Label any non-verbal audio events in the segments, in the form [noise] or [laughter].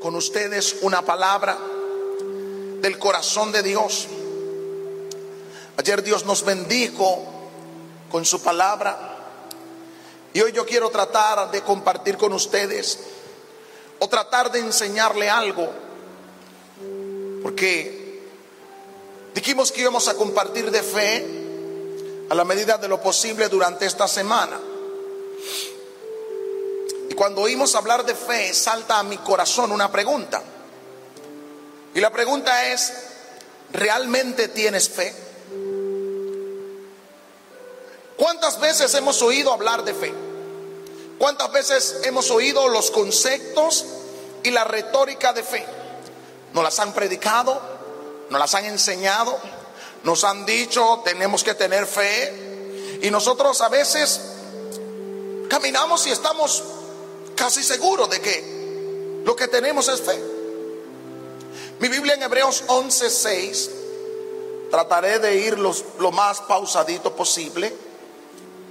con ustedes una palabra del corazón de Dios. Ayer Dios nos bendijo con su palabra y hoy yo quiero tratar de compartir con ustedes o tratar de enseñarle algo, porque dijimos que íbamos a compartir de fe a la medida de lo posible durante esta semana. Cuando oímos hablar de fe, salta a mi corazón una pregunta. Y la pregunta es, ¿realmente tienes fe? ¿Cuántas veces hemos oído hablar de fe? ¿Cuántas veces hemos oído los conceptos y la retórica de fe? Nos las han predicado, nos las han enseñado, nos han dicho tenemos que tener fe y nosotros a veces caminamos y estamos casi seguros de que lo que tenemos es fe. Mi Biblia en Hebreos 11:6, trataré de ir lo más pausadito posible,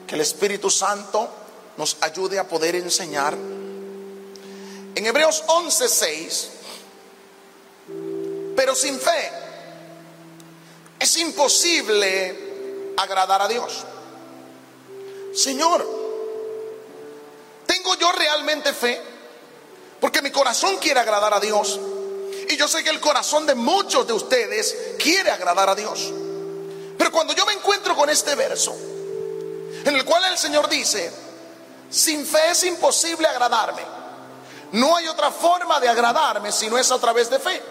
que el Espíritu Santo nos ayude a poder enseñar. En Hebreos 11:6, pero sin fe es imposible agradar a Dios. Señor, ¿tengo yo realmente fe? Porque mi corazón quiere agradar a Dios. Y yo sé que el corazón de muchos de ustedes quiere agradar a Dios. Pero cuando yo me encuentro con este verso, en el cual el Señor dice, sin fe es imposible agradarme. No hay otra forma de agradarme si no es a través de fe.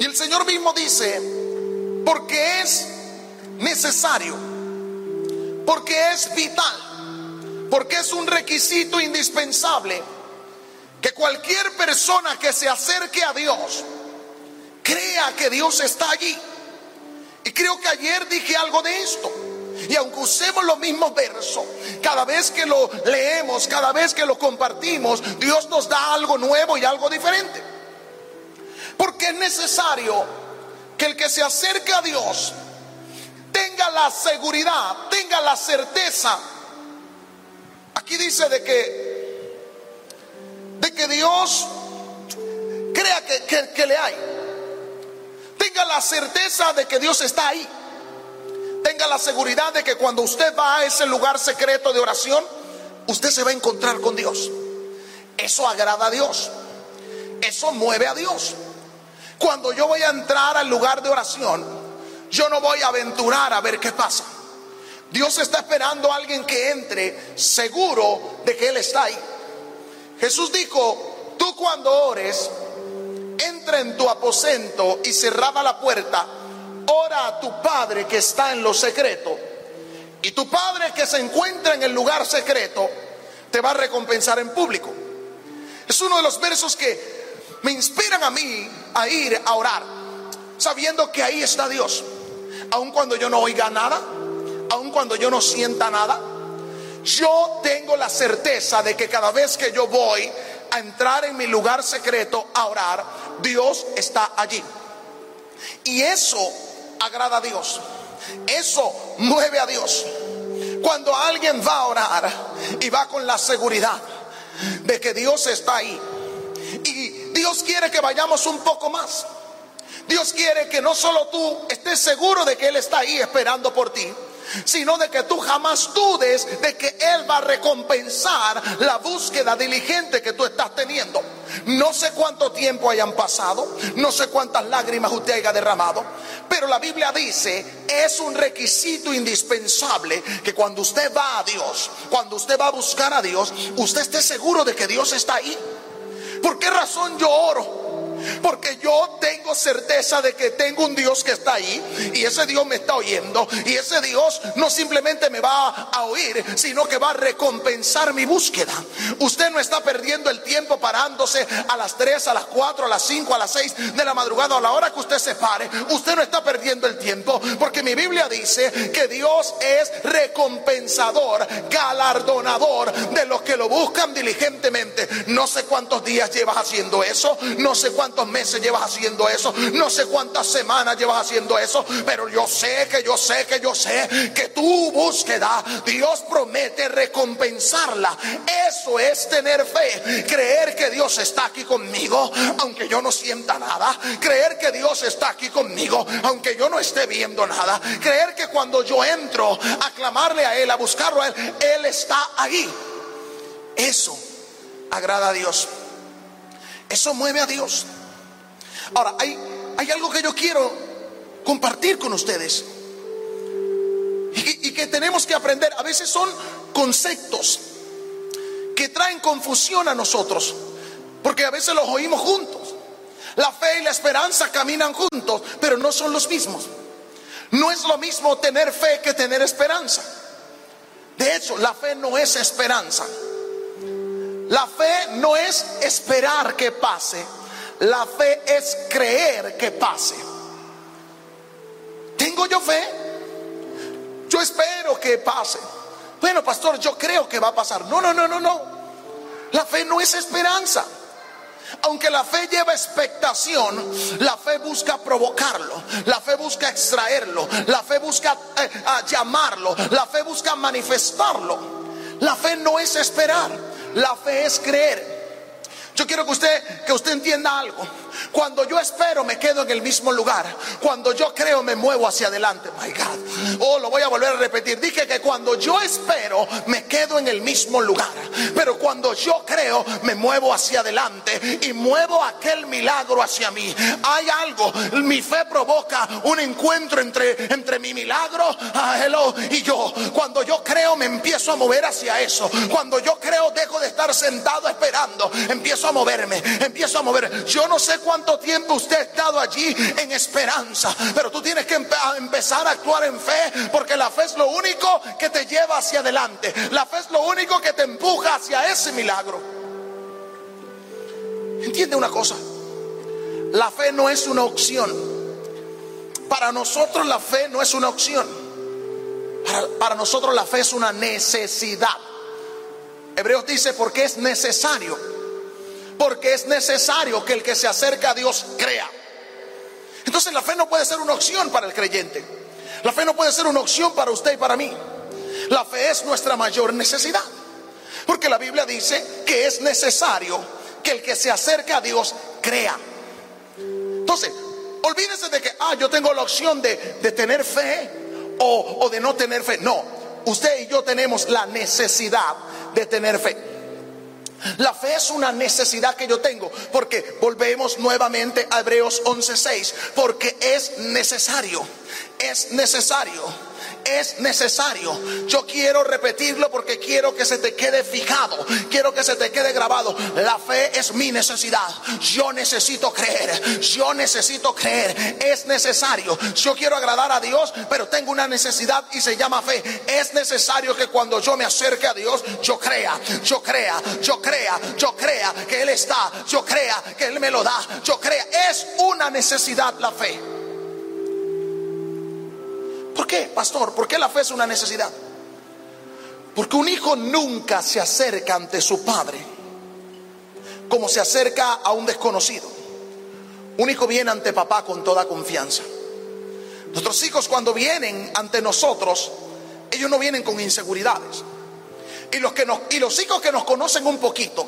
Y el Señor mismo dice, porque es necesario, porque es vital, porque es un requisito indispensable que cualquier persona que se acerque a Dios crea que Dios está allí. Y creo que ayer dije algo de esto. Y aunque usemos los mismos versos, cada vez que lo leemos, cada vez que lo compartimos, Dios nos da algo nuevo y algo diferente. Porque es necesario que el que se acerque a Dios tenga la seguridad, tenga la certeza. Aquí dice de que, de que Dios crea que, que le hay. Tenga la certeza de que Dios está ahí tenga la seguridad de que cuando usted va a ese lugar secreto de oración, usted se va a encontrar con Dios. Eso agrada a Dios. Eso mueve a Dios. Cuando yo voy a entrar al lugar de oración, yo no voy a aventurar a ver qué pasa. Dios está esperando a alguien que entre seguro de que Él está ahí. Jesús dijo, tú cuando ores, entra en tu aposento y cerraba la puerta ora a tu Padre que está en lo secreto. Y tu Padre que se encuentra en el lugar secreto te va a recompensar en público. Es uno de los versos que me inspiran a mí a ir a orar, sabiendo que ahí está Dios. Aun cuando yo no oiga nada, aun cuando yo no sienta nada, yo tengo la certeza de que cada vez que yo voy a entrar en mi lugar secreto a orar, Dios está allí. Y eso agrada a Dios. Eso mueve a Dios. Cuando alguien va a orar y va con la seguridad de que Dios está ahí. Y Dios quiere que vayamos un poco más. Dios quiere que no solo tú estés seguro de que Él está ahí esperando por ti, sino de que tú jamás dudes de que Él va a recompensar la búsqueda diligente que tú estás teniendo. No sé cuánto tiempo hayan pasado, no sé cuántas lágrimas usted haya derramado, pero la Biblia dice, es un requisito indispensable que cuando usted va a Dios, cuando usted va a buscar a Dios, usted esté seguro de que Dios está ahí. ¿Por qué razón yo oro? Porque yo tengo certeza de que tengo un Dios que está ahí y ese Dios me está oyendo y ese Dios no simplemente me va a oír, sino que va a recompensar mi búsqueda. Usted no está perdiendo el tiempo parándose a las 3, a las 4, a las 5, a las 6 de la madrugada, a la hora que usted se pare. Usted no está perdiendo el tiempo porque mi Biblia dice que Dios es recompensador, galardonador de los que lo buscan diligentemente. No sé cuántos días llevas haciendo eso, no sé cuántos cuántos meses llevas haciendo eso, no sé cuántas semanas llevas haciendo eso, pero yo sé que yo sé que yo sé que tu búsqueda, Dios promete recompensarla. Eso es tener fe, creer que Dios está aquí conmigo, aunque yo no sienta nada, creer que Dios está aquí conmigo, aunque yo no esté viendo nada, creer que cuando yo entro a clamarle a Él, a buscarlo a Él, Él está ahí. Eso agrada a Dios. Eso mueve a Dios. Ahora, hay, algo que yo quiero compartir con ustedes y que tenemos que aprender. A veces son conceptos que traen confusión a nosotros, porque a veces los oímos juntos. La fe y la esperanza caminan juntos, pero no son los mismos. No es lo mismo tener fe que tener esperanza. De hecho, la fe no es esperanza. La fe no es esperar que pase, la fe es creer que pase. ¿Tengo yo fe? Yo espero que pase. Bueno, pastor, yo creo que va a pasar. No, no, no, no, no. La fe no es esperanza. Aunque la fe lleva expectación, la fe busca provocarlo, la fe busca extraerlo, la fe busca eh, llamarlo, la fe busca manifestarlo. La fe no es esperar. La fe es creer. Yo quiero que usted que usted entienda algo. Cuando yo espero me quedo en el mismo lugar. Cuando yo creo me muevo hacia adelante. My God. Oh, lo voy a volver a repetir. Dije que cuando yo espero me quedo en el mismo lugar. Pero cuando yo creo me muevo hacia adelante y muevo aquel milagro hacia mí. Hay algo. Mi fe provoca un encuentro entre, entre mi milagro ah, y yo. Cuando yo creo me empiezo a mover hacia eso. Cuando yo creo dejo de estar sentado esperando. Empiezo a moverme. Empiezo a mover. Yo no sé cuánto tiempo usted ha estado allí en esperanza, pero tú tienes que empezar a actuar en fe, porque la fe es lo único que te lleva hacia adelante. La fe es lo único que te empuja hacia ese milagro. Entiende una cosa, la fe no es una opción. Para nosotros la fe no es una opción. Para nosotros la fe es una necesidad. Hebreos dice porque es necesario porque es necesario que el que se acerca a Dios crea. Entonces la fe no puede ser una opción para el creyente. La fe no puede ser una opción para usted y para mí. La fe es nuestra mayor necesidad. Porque la Biblia dice que es necesario que el que se acerca a Dios crea. Entonces, olvídese de que, ah, yo tengo la opción de, tener fe o, o de no tener fe. No, usted y yo tenemos la necesidad de tener fe. La fe es una necesidad que yo tengo, porque volvemos nuevamente a Hebreos 11:6, porque es necesario, es necesario es necesario. Yo quiero repetirlo porque quiero que se te quede fijado, quiero que se te quede grabado. La fe es mi necesidad. Yo necesito creer, yo necesito creer. Es necesario. Yo quiero agradar a Dios, pero tengo una necesidad y se llama fe. Es necesario que cuando yo me acerque a Dios, yo crea, yo crea, yo crea, yo crea que Él está, yo crea que Él me lo da, yo crea. Es una necesidad la fe. ¿Por qué, pastor? ¿Por qué la fe es una necesidad? Porque un hijo nunca se acerca ante su padre como se acerca a un desconocido. Un hijo viene ante papá con toda confianza. Nuestros hijos cuando vienen ante nosotros, ellos no vienen con inseguridades. Y los, que nos, y los hijos que nos conocen un poquito,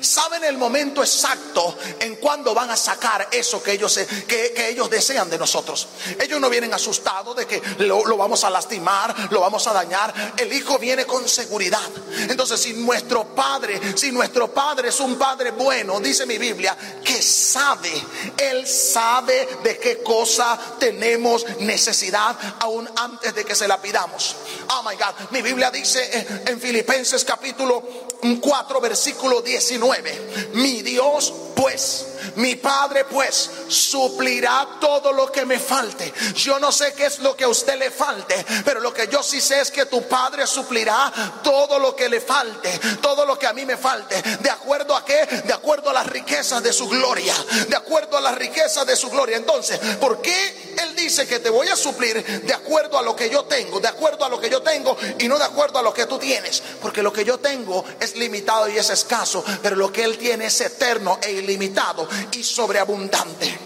saben el momento exacto en cuando van a sacar eso que ellos, que, ellos desean de nosotros. Ellos no vienen asustados de que lo, lo, vamos a lastimar, lo vamos a dañar. El hijo viene con seguridad. Entonces, si nuestro padre, si nuestro padre es un padre bueno, dice mi Biblia, que sabe, él sabe de qué cosa tenemos necesidad aún antes de que se la pidamos. Oh my God, mi Biblia dice en Filipenses capítulo 4, versículo 19. Mi Dios pues, mi Padre pues, suplirá todo lo que me falte. Yo no sé qué es lo que a usted le falte, pero lo que yo sí sé es que tu Padre suplirá todo lo que le falte, todo lo que a mí me falte. ¿De acuerdo a qué? De acuerdo a las riquezas de su gloria. De acuerdo a las riquezas de su gloria. Entonces, ¿por qué Él dice que te voy a suplir de acuerdo a lo que yo tengo? De acuerdo a lo que yo tengo y no de acuerdo a lo que tú tienes. Porque lo que yo tengo es limitado y es escaso, pero lo que Él tiene es eterno e ilimitado. Y sobreabundante.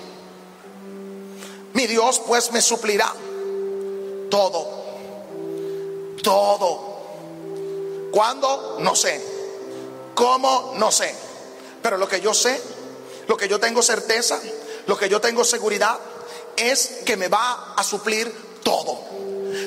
Mi Dios pues me suplirá todo, todo. ¿Cuándo? No sé. ¿Cómo? No sé. Pero lo que yo sé, lo que yo tengo certeza, lo que yo tengo seguridad, es que me va a suplir todo.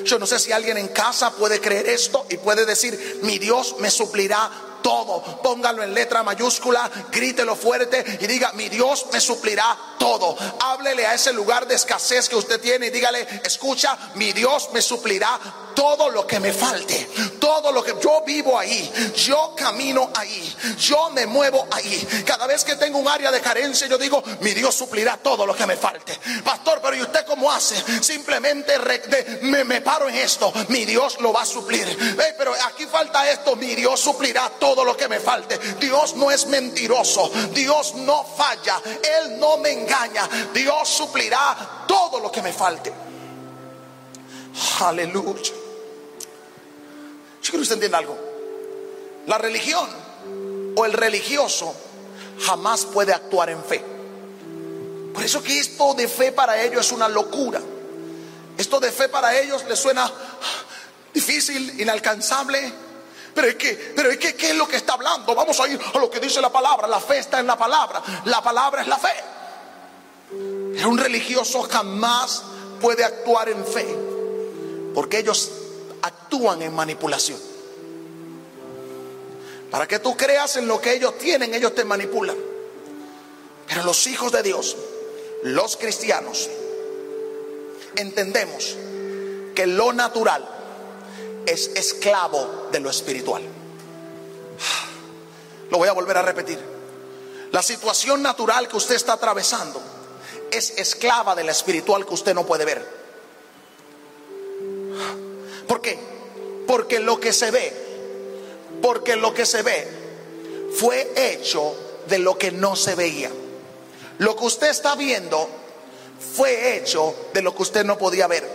Yo no sé si alguien en casa puede creer esto y puede decir, mi Dios me suplirá todo. Póngalo en letra mayúscula, grítelo fuerte y diga, mi Dios me suplirá todo. Háblele a ese lugar de escasez que usted tiene y dígale, escucha, mi Dios me suplirá todo lo que me falte, todo lo que yo vivo ahí, yo camino ahí, yo me muevo ahí. Cada vez que tengo un área de carencia, yo digo, mi Dios suplirá todo lo que me falte. Pastor, pero ¿y usted cómo hace? Simplemente me, paro en esto, mi Dios lo va a suplir. pero aquí falta esto, mi Dios suplirá todo lo que me falte. Dios no es mentiroso, Dios no falla, Él no me engaña, Dios suplirá todo lo que me falte. Aleluya. Yo quiero que usted entienda algo. La religión o el religioso jamás puede actuar en fe. Por eso que esto de fe para ellos es una locura. Esto de fe para ellos les suena difícil, inalcanzable. Pero es que, pero es que, ¿qué es lo que está hablando? Vamos a ir a lo que dice la palabra. La fe está en la palabra. La palabra es la fe. Pero un religioso jamás puede actuar en fe. Porque ellos actúan en manipulación. Para que tú creas en lo que ellos tienen, ellos te manipulan. Pero los hijos de Dios, los cristianos, entendemos que lo natural es esclavo de lo espiritual. Lo voy a volver a repetir. La situación natural que usted está atravesando es esclava de la espiritual que usted no puede ver. ¿Por qué? Porque lo que se ve, porque lo que se ve fue hecho de lo que no se veía. Lo que usted está viendo fue hecho de lo que usted no podía ver.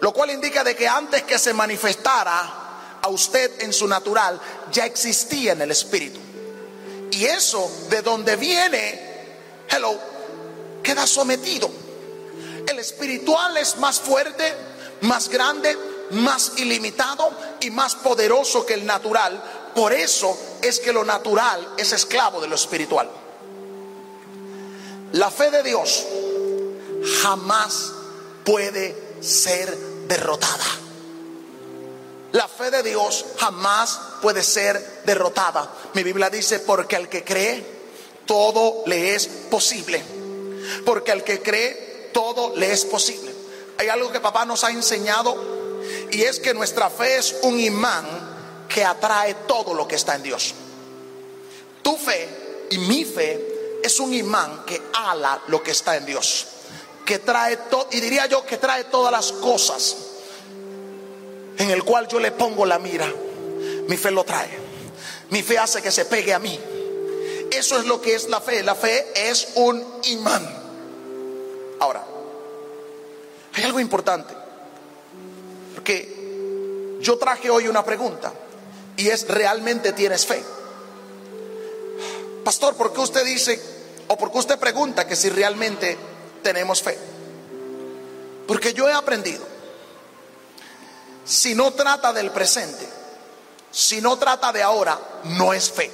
Lo cual indica de que antes que se manifestara a usted en su natural, ya existía en el espíritu. Y eso de donde viene, hello, queda sometido. El espiritual es más fuerte, más grande, más ilimitado y más poderoso que el natural. Por eso es que lo natural es esclavo de lo espiritual. La fe de Dios jamás puede ser derrotada. La fe de Dios jamás puede ser derrotada. Mi Biblia dice, porque al que cree, todo le es posible. Porque al que cree, todo le es posible. Hay algo que papá nos ha enseñado y es que nuestra fe es un imán que atrae todo lo que está en Dios. Tu fe y mi fe es un imán que ala lo que está en Dios. Que trae todo, y diría yo que trae todas las cosas en el cual yo le pongo la mira. Mi fe lo trae. Mi fe hace que se pegue a mí. Eso es lo que es la fe. La fe es un imán. Ahora, hay algo importante que yo traje hoy una pregunta y es, ¿realmente tienes fe? Pastor, ¿por qué usted dice o por qué usted pregunta que si realmente tenemos fe? Porque yo he aprendido, si no trata del presente, si no trata de ahora, no es fe.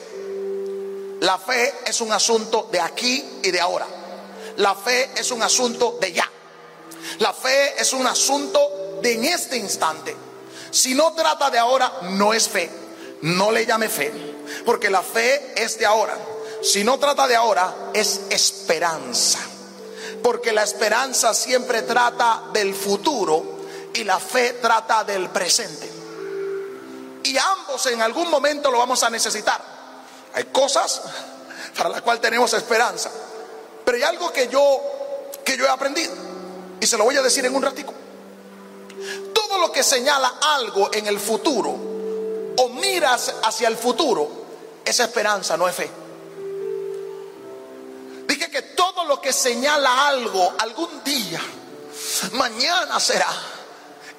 La fe es un asunto de aquí y de ahora. La fe es un asunto de ya. La fe es un asunto de en este instante. Si no trata de ahora, no es fe. No le llame fe, porque la fe es de ahora. Si no trata de ahora, es esperanza. Porque la esperanza siempre trata del futuro y la fe trata del presente. Y ambos en algún momento lo vamos a necesitar. Hay cosas para las cuales tenemos esperanza. Pero hay algo que yo que yo he aprendido y se lo voy a decir en un ratico lo que señala algo en el futuro o miras hacia el futuro, esa esperanza no es fe. Dije que todo lo que señala algo algún día, mañana será,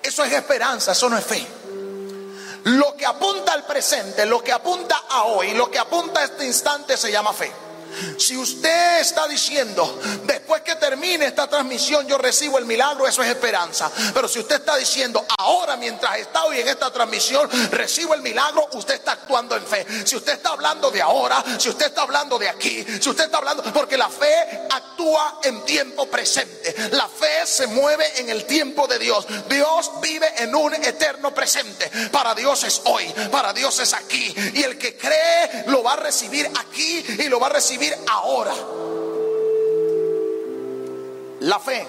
eso es esperanza, eso no es fe. Lo que apunta al presente, lo que apunta a hoy, lo que apunta a este instante se llama fe. Si usted está diciendo, después que termine esta transmisión yo recibo el milagro, eso es esperanza. Pero si usted está diciendo, ahora mientras está hoy en esta transmisión recibo el milagro, usted está actuando en fe. Si usted está hablando de ahora, si usted está hablando de aquí, si usted está hablando, porque la fe actúa en tiempo presente. La fe se mueve en el tiempo de Dios. Dios vive en un eterno presente. Para Dios es hoy, para Dios es aquí. Y el que cree lo va a recibir aquí y lo va a recibir ahora. La fe.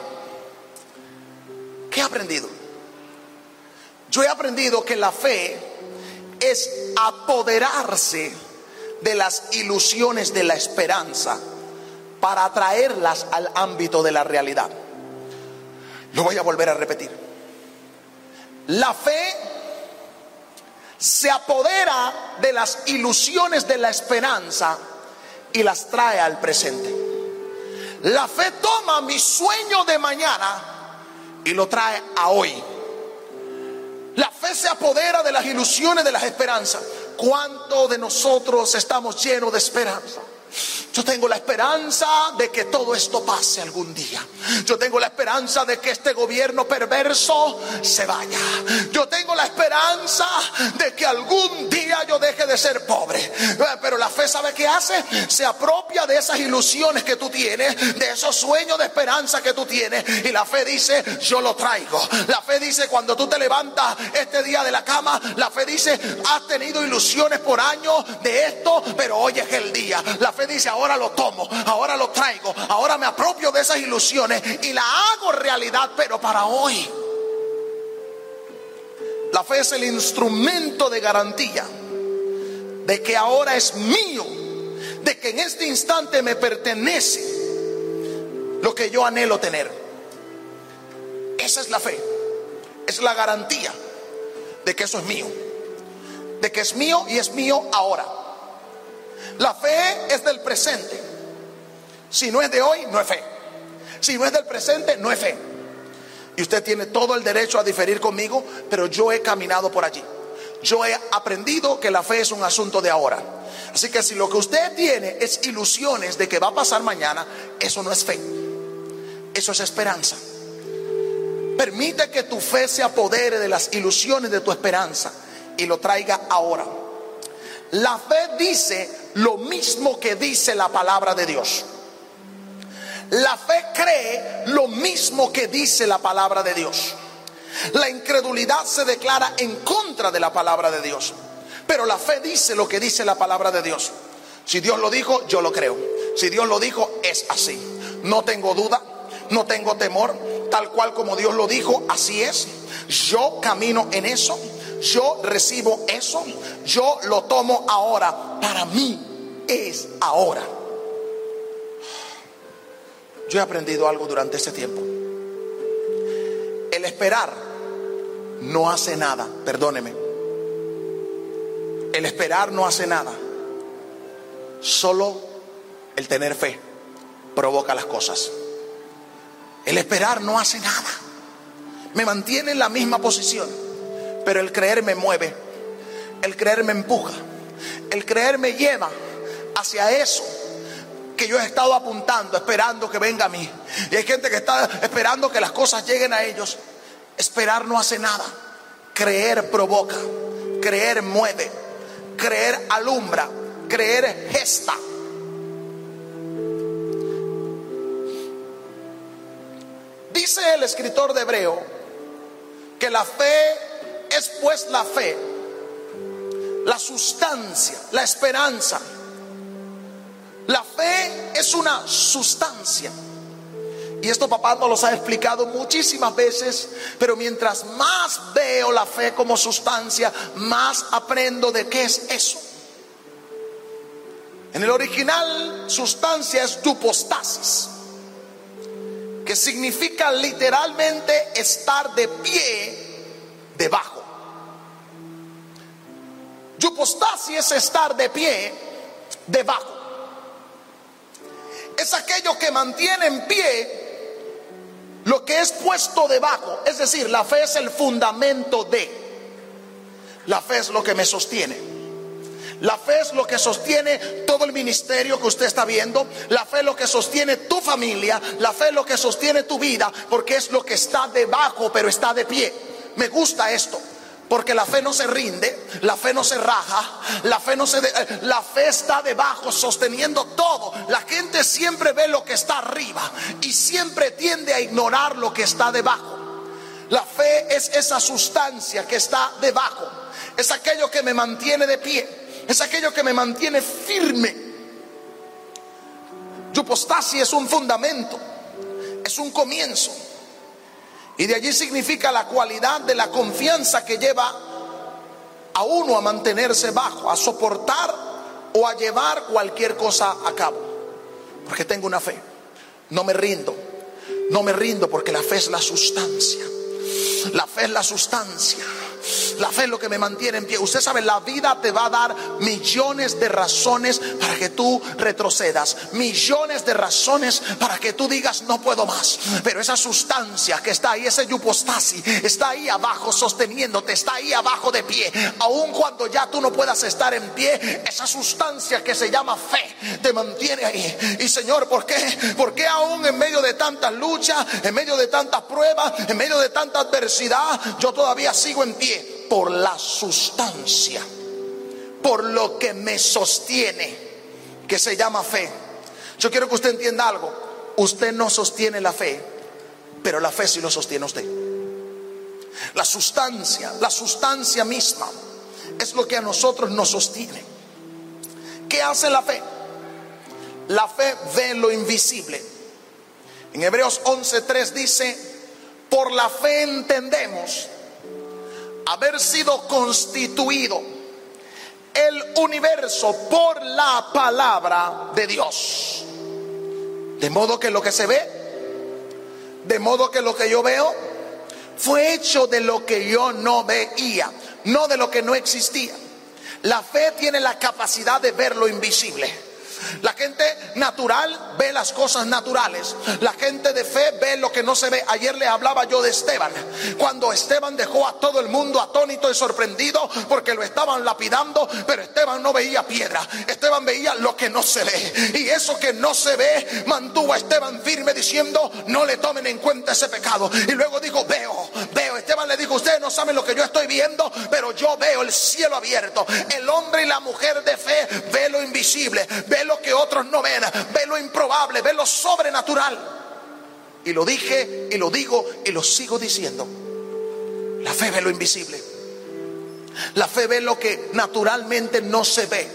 ¿Qué he aprendido? Yo he aprendido que la fe es apoderarse de las ilusiones de la esperanza para atraerlas al ámbito de la realidad. Lo voy a volver a repetir. La fe se apodera de las ilusiones de la esperanza y las trae al presente. La fe toma mi sueño de mañana y lo trae a hoy. La fe se apodera de las ilusiones, de las esperanzas. ¿Cuánto de nosotros estamos llenos de esperanza? Yo tengo la esperanza de que todo esto pase algún día. Yo tengo la esperanza de que este gobierno perverso se vaya. Yo tengo la esperanza de que algún día yo deje de ser pobre. Pero la fe sabe qué hace? Se apropia de esas ilusiones que tú tienes, de esos sueños de esperanza que tú tienes. Y la fe dice, yo lo traigo. La fe dice, cuando tú te levantas este día de la cama, la fe dice, has tenido ilusiones por años de esto, pero hoy es el día. La fe dice, ahora lo tomo, ahora lo traigo, ahora me apropio de esas ilusiones y la hago realidad, pero para hoy. La fe es el instrumento de garantía de que ahora es mío, de que en este instante me pertenece lo que yo anhelo tener. Esa es la fe, es la garantía de que eso es mío, de que es mío y es mío ahora. La fe es del presente. Si no es de hoy, no es fe. Si no es del presente, no es fe. Y usted tiene todo el derecho a diferir conmigo, pero yo he caminado por allí. Yo he aprendido que la fe es un asunto de ahora. Así que si lo que usted tiene es ilusiones de que va a pasar mañana, eso no es fe. Eso es esperanza. Permite que tu fe se apodere de las ilusiones de tu esperanza y lo traiga ahora. La fe dice lo mismo que dice la palabra de Dios. La fe cree lo mismo que dice la palabra de Dios. La incredulidad se declara en contra de la palabra de Dios. Pero la fe dice lo que dice la palabra de Dios. Si Dios lo dijo, yo lo creo. Si Dios lo dijo, es así. No tengo duda, no tengo temor. Tal cual como Dios lo dijo, así es. Yo camino en eso yo recibo eso, yo lo tomo ahora. Para mí es ahora. Yo he aprendido algo durante este tiempo. El esperar no hace nada, perdóneme. El esperar no hace nada. Solo el tener fe provoca las cosas. El esperar no hace nada. Me mantiene en la misma posición. Pero el creer me mueve, el creer me empuja, el creer me lleva hacia eso que yo he estado apuntando, esperando que venga a mí. Y hay gente que está esperando que las cosas lleguen a ellos. Esperar no hace nada. Creer provoca, creer mueve, creer alumbra, creer gesta. Dice el escritor de Hebreo que la fe es pues la fe, la sustancia, la esperanza. La fe es una sustancia. Y esto papá nos los ha explicado muchísimas veces, pero mientras más veo la fe como sustancia, más aprendo de qué es eso. En el original, sustancia es dupostasis, que significa literalmente estar de pie debajo. Yupostasia es estar de pie debajo. Es aquello que mantiene en pie lo que es puesto debajo. Es decir, la fe es el fundamento de. La fe es lo que me sostiene. La fe es lo que sostiene todo el ministerio que usted está viendo. La fe es lo que sostiene tu familia. La fe es lo que sostiene tu vida. Porque es lo que está debajo, pero está de pie. Me gusta esto. Porque la fe no se rinde, la fe no se raja, la fe no se eh, la fe está debajo sosteniendo todo. La gente siempre ve lo que está arriba y siempre tiende a ignorar lo que está debajo. La fe es esa sustancia que está debajo. Es aquello que me mantiene de pie es aquello que me mantiene firme. Yupostasi es un fundamento, es un comienzo. Y de allí significa la cualidad de la confianza que lleva a uno a mantenerse bajo, a soportar o a llevar cualquier cosa a cabo. Porque tengo una fe. No me rindo. No me rindo porque la fe es la sustancia. La fe es la sustancia. La fe es lo que me mantiene en pie. Usted sabe, la vida te va a dar millones de razones para que tú retrocedas. Millones de razones para que tú digas no puedo más. Pero esa sustancia que está ahí, ese yupostasi, está ahí abajo sosteniéndote, está ahí abajo de pie. Aun cuando ya tú no puedas estar en pie, esa sustancia que se llama fe te mantiene ahí. Y Señor, ¿por qué? ¿Por qué aún en medio de tantas luchas, en medio de tantas pruebas, en medio de tanta adversidad, yo todavía sigo en pie? Por la sustancia, por lo que me sostiene, que se llama fe. Yo quiero que usted entienda algo. Usted no sostiene la fe, pero la fe sí lo sostiene usted. La sustancia, la sustancia misma, es lo que a nosotros nos sostiene. ¿Qué hace la fe? La fe ve lo invisible. En Hebreos 11:3 dice, por la fe entendemos haber sido constituido el universo por la palabra de Dios. De modo que lo que se ve, de modo que lo que yo veo, fue hecho de lo que yo no veía, no de lo que no existía. La fe tiene la capacidad de ver lo invisible. La gente natural ve las cosas naturales. La gente de fe ve lo que no se ve. Ayer le hablaba yo de Esteban. Cuando Esteban dejó a todo el mundo atónito y sorprendido porque lo estaban lapidando, pero Esteban no veía piedra. Esteban veía lo que no se ve. Y eso que no se ve mantuvo a Esteban firme diciendo, no le tomen en cuenta ese pecado. Y luego dijo, veo, veo. Esteban le dijo, ustedes no saben lo que yo estoy viendo, pero yo veo el cielo abierto. El hombre y la mujer de fe ve lo invisible, ve lo que otros no ven, ve lo improbable, ve lo sobrenatural. Y lo dije y lo digo y lo sigo diciendo. La fe ve lo invisible. La fe ve lo que naturalmente no se ve.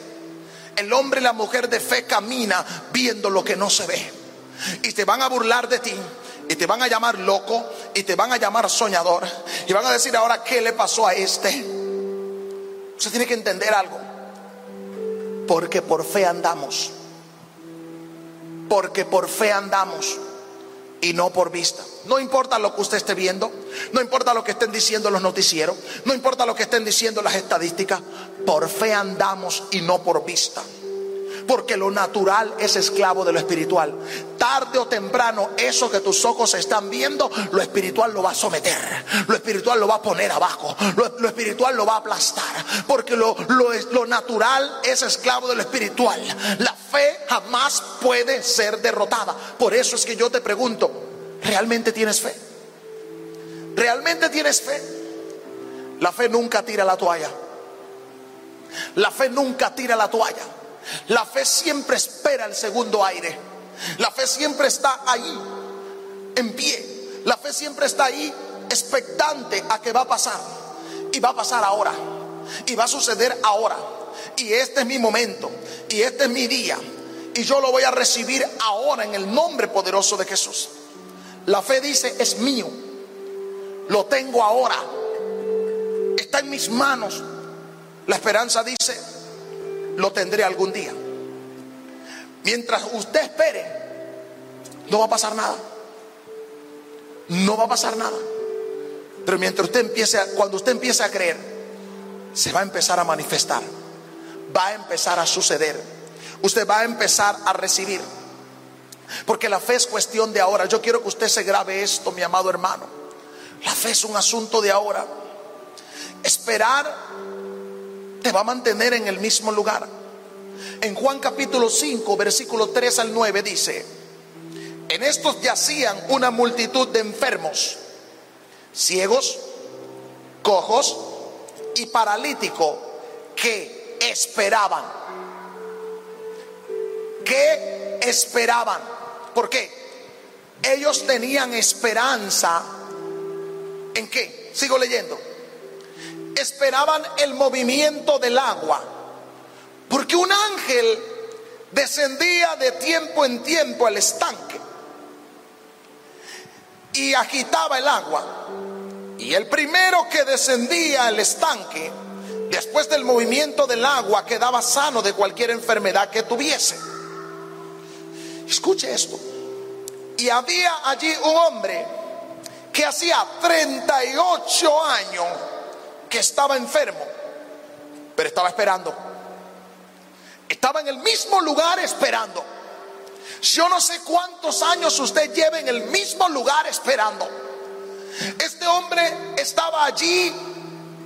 El hombre y la mujer de fe camina viendo lo que no se ve. Y te van a burlar de ti. Y te van a llamar loco. Y te van a llamar soñador. Y van a decir ahora qué le pasó a este. Usted tiene que entender algo. Porque por fe andamos porque por fe andamos y no por vista. No importa lo que usted esté viendo, no importa lo que estén diciendo los noticieros, no importa lo que estén diciendo las estadísticas, por fe andamos y no por vista porque lo natural es esclavo de lo espiritual. Tarde o temprano, eso que tus ojos están viendo, lo espiritual lo va a someter, lo espiritual lo va a poner abajo, lo, espiritual lo va a aplastar, porque lo, lo, lo natural es esclavo de lo espiritual. La fe jamás puede ser derrotada. Por eso es que yo te pregunto, ¿realmente tienes fe? ¿Realmente tienes fe? La fe nunca tira la toalla. La fe nunca tira la toalla. La fe siempre espera el segundo aire. La fe siempre está ahí, en pie. La fe siempre está ahí, expectante a que va a pasar. Y va a pasar ahora. Y va a suceder ahora. Y este es mi momento. Y este es mi día. Y yo lo voy a recibir ahora en el nombre poderoso de Jesús. La fe dice, es mío. Lo tengo ahora. Está en mis manos. La esperanza dice, lo tendré algún día. Mientras usted espere, no va a pasar nada. No va a pasar nada. Pero mientras usted empiece, cuando usted empiece a creer, se va a empezar a manifestar. Va a empezar a suceder. Usted va a empezar a recibir. Porque la fe es cuestión de ahora. Yo quiero que usted se grabe esto, mi amado hermano. La fe es un asunto de ahora. Esperar te va a mantener en el mismo lugar. En Juan capítulo 5, versículo 3 al 9 dice, en estos yacían una multitud de enfermos, ciegos, cojos y paralíticos que esperaban. Que esperaban. ¿Por qué? Ellos tenían esperanza. ¿En qué? Sigo leyendo. Esperaban el movimiento del agua. Porque un ángel descendía de tiempo en tiempo al estanque y agitaba el agua. Y el primero que descendía al estanque, después del movimiento del agua, quedaba sano de cualquier enfermedad que tuviese. Escuche esto. Y había allí un hombre que hacía 38 años que estaba enfermo, pero estaba esperando. Estaba en el mismo lugar esperando. Yo no sé cuántos años usted lleva en el mismo lugar esperando. Este hombre estaba allí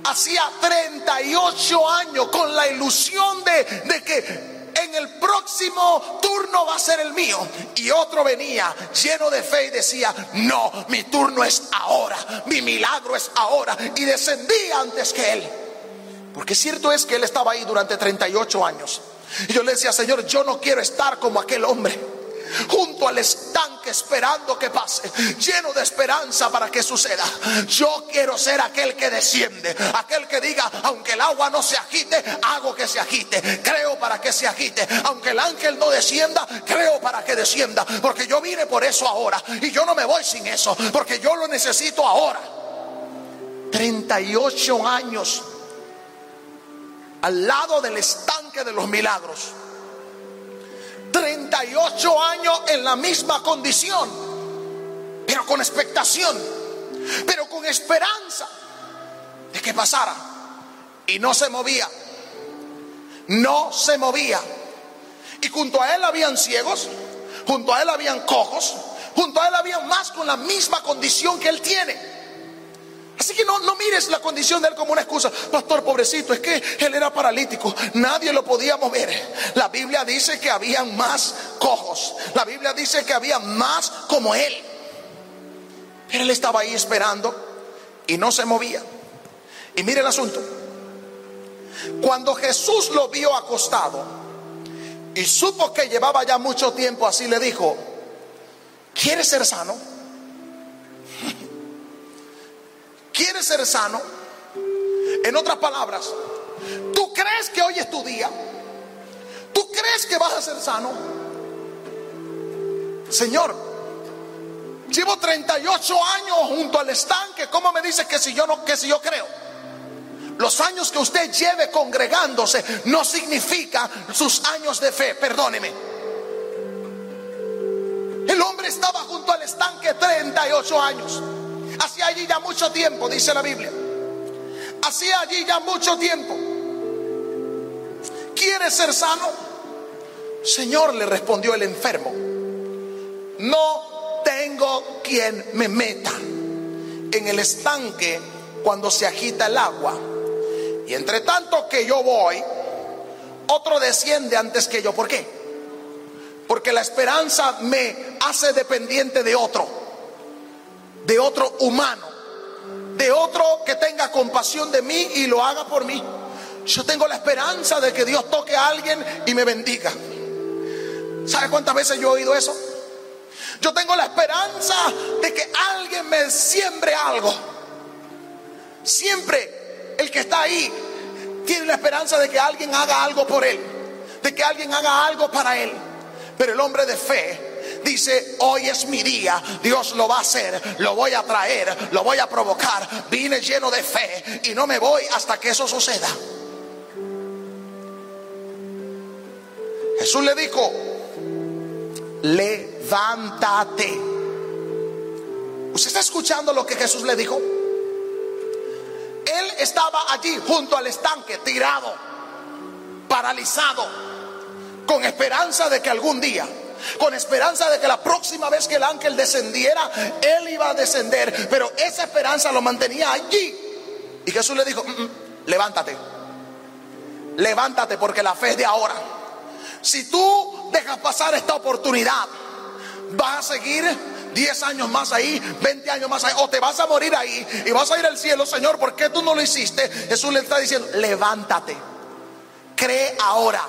hacía 38 años con la ilusión de, de que el próximo turno va a ser el mío. Y otro venía lleno de fe y decía, no, mi turno es ahora, mi milagro es ahora. Y descendía antes que él. Porque cierto es que él estaba ahí durante 38 años. Y yo le decía, Señor, yo no quiero estar como aquel hombre junto al estanque esperando que pase, lleno de esperanza para que suceda. Yo quiero ser aquel que desciende, aquel que diga, aunque el agua no se agite, hago que se agite, creo para que se agite, aunque el ángel no descienda, creo para que descienda, porque yo vine por eso ahora y yo no me voy sin eso, porque yo lo necesito ahora. 38 años al lado del estanque de los milagros 38 años en la misma condición, pero con expectación, pero con esperanza de que pasara. Y no se movía, no se movía. Y junto a él habían ciegos, junto a él habían cojos, junto a él habían más con la misma condición que él tiene. Así que no, mires la condición de él como una excusa. Pastor, pobrecito, es que él era paralítico. Nadie lo podía mover. La Biblia dice que habían más cojos. La Biblia dice que había más como él. Pero él estaba ahí esperando y no se movía. Y mire el asunto. Cuando Jesús lo vio acostado y supo que llevaba ya mucho tiempo así, le dijo, ¿quieres ser sano? ¿Quieres ser sano? En otras palabras, ¿tú crees que hoy es tu día? ¿Tú crees que vas a ser sano? Señor, llevo 38 años junto al estanque. ¿Cómo me dice que si yo no, que si yo creo? Los años que usted lleve congregándose no significa sus años de fe, perdóneme. El hombre estaba junto al estanque 38 años. Hacía allí ya mucho tiempo, dice la Biblia. Hacía allí ya mucho tiempo. ¿Quieres ser sano? Señor, le respondió el enfermo. No tengo quien me meta en el estanque cuando se agita el agua. Y entre tanto que yo voy, otro desciende antes que yo. ¿Por qué? Porque la esperanza me hace dependiente de otro de otro humano, de otro que tenga compasión de mí y lo haga por mí. Yo tengo la esperanza de que Dios toque a alguien y me bendiga. ¿Sabe cuántas veces yo he oído eso? Yo tengo la esperanza de que alguien me siembre algo. Siempre el que está ahí tiene la esperanza de que alguien haga algo por él, de que alguien haga algo para él. Pero el hombre de fe dice, hoy es mi día, Dios lo va a hacer, lo voy a traer, lo voy a provocar. Vine lleno de fe y no me voy hasta que eso suceda. Jesús le dijo, levántate. ¿Usted está escuchando lo que Jesús le dijo? Él estaba allí junto al estanque, tirado, paralizado, con esperanza de que algún día con esperanza de que la próxima vez que el ángel descendiera, él iba a descender, pero esa esperanza lo mantenía allí. Y Jesús le dijo, mm, mm, levántate. levántate porque la fe es de ahora. Si tú dejas pasar esta oportunidad, vas a seguir 10 años más ahí, 20 años más ahí, o te vas a morir ahí y vas a ir al cielo, Señor, ¿por qué tú no lo hiciste? Jesús le está diciendo, levántate, cree ahora.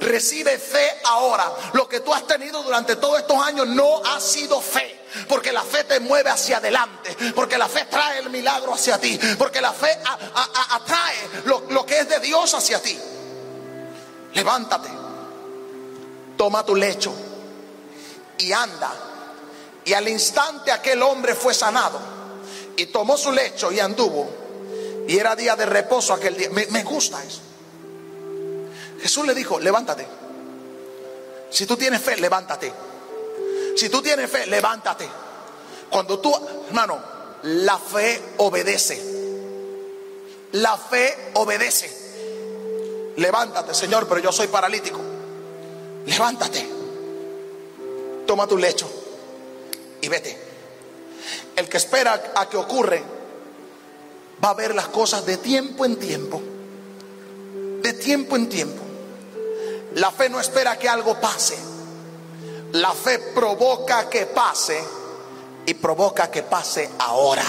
Recibe fe ahora. Lo que tú has tenido durante todos estos años no ha sido fe. Porque la fe te mueve hacia adelante. Porque la fe trae el milagro hacia ti. Porque la fe atrae lo, que es de Dios hacia ti. Levántate. Toma tu lecho. Y anda. Y al instante aquel hombre fue sanado. Y tomó su lecho y anduvo. Y era día de reposo aquel día. Me, me gusta eso. Jesús le dijo, levántate. Si tú tienes fe, levántate. Si tú tienes fe, levántate. Cuando tú, hermano, la fe obedece. La fe obedece. Levántate, Señor, pero yo soy paralítico. Levántate. Toma tu lecho y vete. El que espera a que ocurre va a ver las cosas de tiempo en tiempo. De tiempo en tiempo. La fe no espera que algo pase. La fe provoca que pase y provoca que pase ahora.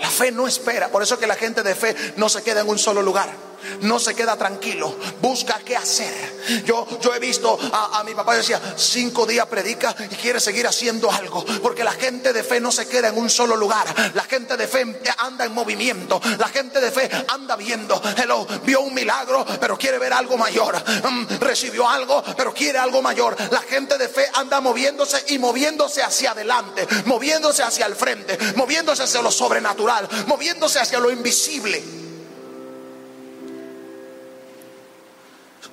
La fe no espera. Por eso que la gente de fe no se queda en un solo lugar no se queda tranquilo, busca qué hacer. Yo, yo he visto a, mi papá decía, cinco días predica y quiere seguir haciendo algo, porque la gente de fe no se queda en un solo lugar, la gente de fe anda en movimiento, la gente de fe anda viendo, hello, vio un milagro, pero quiere ver algo mayor, mm, recibió algo, pero quiere algo mayor. La gente de fe anda moviéndose y moviéndose hacia adelante, moviéndose hacia el frente, moviéndose hacia lo sobrenatural, moviéndose hacia lo invisible.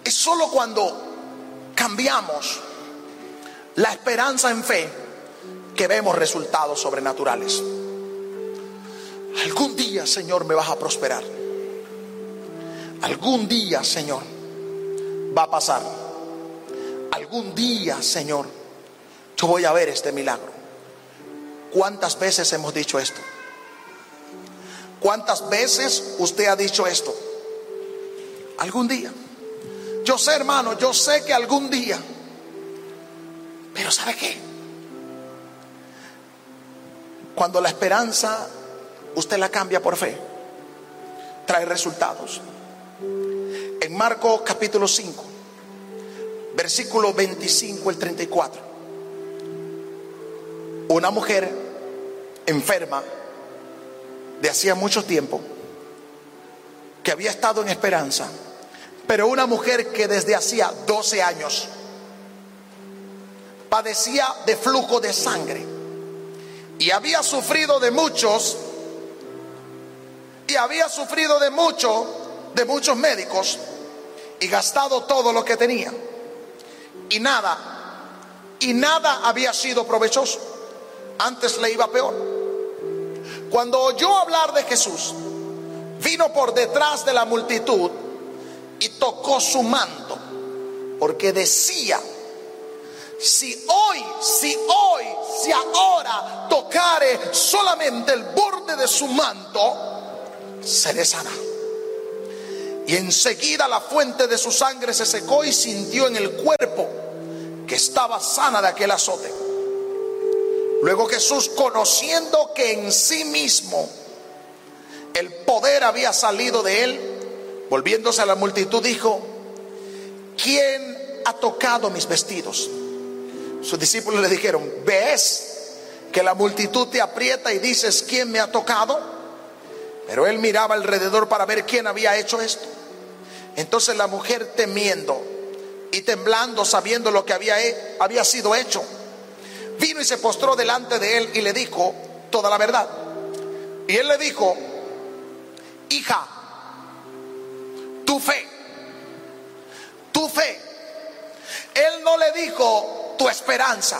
Es solo cuando cambiamos la esperanza en fe que vemos resultados sobrenaturales. Algún día, Señor, me vas a prosperar. Algún día, Señor, va a pasar. Algún día, Señor, yo voy a ver este milagro. ¿Cuántas veces hemos dicho esto? ¿Cuántas veces usted ha dicho esto? Algún día. Yo sé, hermano, yo sé que algún día, pero ¿sabe qué? Cuando la esperanza usted la cambia por fe, trae resultados. En Marcos capítulo 5, versículo 25 el 34, una mujer enferma de hacía mucho tiempo, que había estado en esperanza, pero una mujer que desde hacía 12 años padecía de flujo de sangre y había sufrido de muchos y había sufrido de mucho de muchos médicos y gastado todo lo que tenía. Y nada y nada había sido provechoso. Antes le iba peor. Cuando oyó hablar de Jesús vino por detrás de la multitud y tocó su manto, porque decía, si hoy, si hoy, si ahora tocare solamente el borde de su manto, seré sana. Y enseguida la fuente de su sangre se secó y sintió en el cuerpo que estaba sana de aquel azote. Luego Jesús, conociendo que en sí mismo el poder había salido de él, Volviéndose a la multitud dijo, ¿quién ha tocado mis vestidos? Sus discípulos le dijeron, ¿ves que la multitud te aprieta y dices, ¿quién me ha tocado? Pero él miraba alrededor para ver quién había hecho esto. Entonces la mujer temiendo y temblando, sabiendo lo que había, había sido hecho, vino y se postró delante de él y le dijo toda la verdad. Y él le dijo, hija, tu fe. Tu fe. Él no le dijo tu esperanza.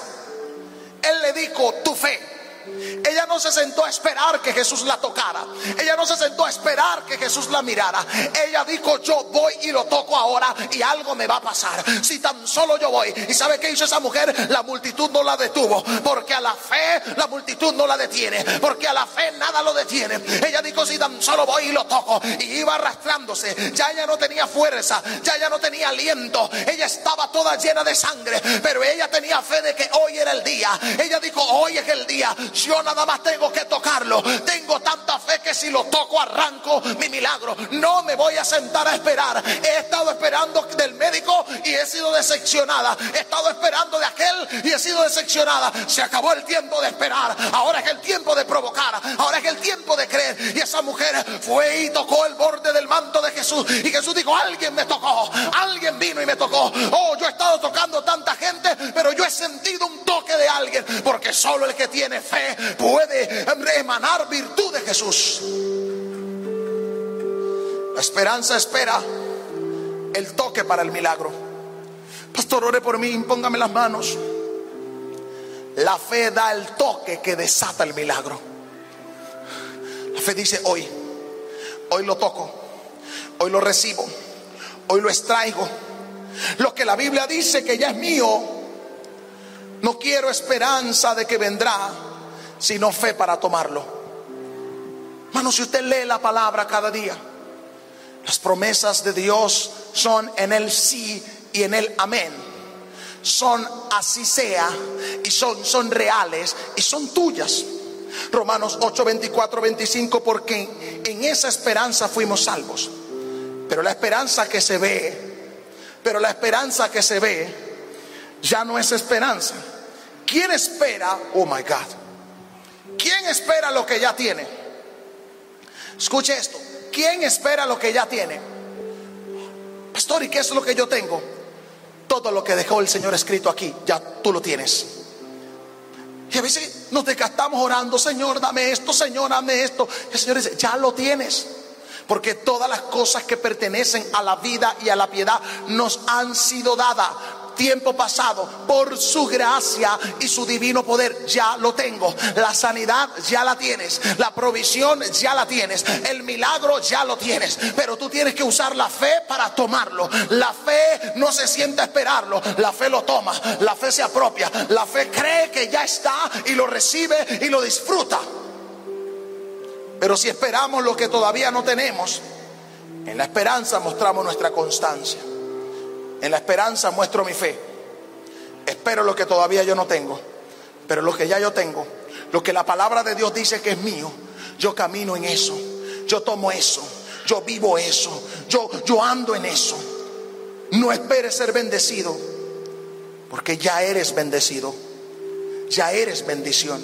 Él le dijo tu fe. Ella no se sentó a esperar que Jesús la tocara. Ella no se sentó a esperar que Jesús la mirara. Ella dijo, yo voy y lo toco ahora y algo me va a pasar. Si tan solo yo voy. ¿Y sabe qué hizo esa mujer? La multitud no la detuvo. Porque a la fe la multitud no la detiene. Porque a la fe nada lo detiene. Ella dijo, si tan solo voy y lo toco. Y iba arrastrándose. Ya ella no tenía fuerza. Ya ella no tenía aliento. Ella estaba toda llena de sangre. Pero ella tenía fe de que hoy era el día. Ella dijo, hoy es el día. Yo nada más tengo que tocarlo. Tengo tanta fe que si lo toco arranco mi milagro. No me voy a sentar a esperar. He estado esperando del médico y he sido decepcionada. He estado esperando de aquel y he sido decepcionada. Se acabó el tiempo de esperar. Ahora es el tiempo de provocar. Ahora es el tiempo de creer. Y esa mujer fue y tocó el borde del manto de Jesús. Y Jesús dijo, alguien me tocó. Alguien vino y me tocó. Oh, yo he estado tocando tanta gente, pero yo he sentido un toque de alguien. Porque solo el que tiene fe puede emanar virtud de Jesús. La esperanza espera el toque para el milagro. Pastor, ore por mí, póngame las manos. La fe da el toque que desata el milagro. La fe dice hoy, hoy lo toco, hoy lo recibo, hoy lo extraigo. Lo que la Biblia dice que ya es mío, no quiero esperanza de que vendrá, sino fe para tomarlo. Hermano, si usted lee la palabra cada día, las promesas de Dios son en el sí y en el amén. Son así sea y son, son reales y son tuyas. Romanos 8, 24, 25, porque en esa esperanza fuimos salvos. Pero la esperanza que se ve, pero la esperanza que se ve ya no es esperanza. ¿Quién espera? Oh my God. ¿Quién espera lo que ya tiene? Escuche esto. ¿Quién espera lo que ya tiene? Pastor, ¿y qué es lo que yo tengo? Todo lo que dejó el Señor escrito aquí, ya tú lo tienes. Y a veces nos desgastamos orando, Señor, dame esto, Señor, dame esto. El Señor dice, ya lo tienes. Porque todas las cosas que pertenecen a la vida y a la piedad nos han sido dadas tiempo pasado, por su gracia y su divino poder, ya lo tengo. La sanidad ya la tienes, la provisión ya la tienes, el milagro ya lo tienes, pero tú tienes que usar la fe para tomarlo. La fe no se sienta a esperarlo, la fe lo toma, la fe se apropia, la fe cree que ya está y lo recibe y lo disfruta. Pero si esperamos lo que todavía no tenemos, en la esperanza mostramos nuestra constancia. En la esperanza muestro mi fe. Espero lo que todavía yo no tengo, pero lo que ya yo tengo, lo que la palabra de Dios dice que es mío, yo camino en eso, yo tomo eso, yo vivo eso, yo, yo ando en eso. No esperes ser bendecido, porque ya eres bendecido, ya eres bendición.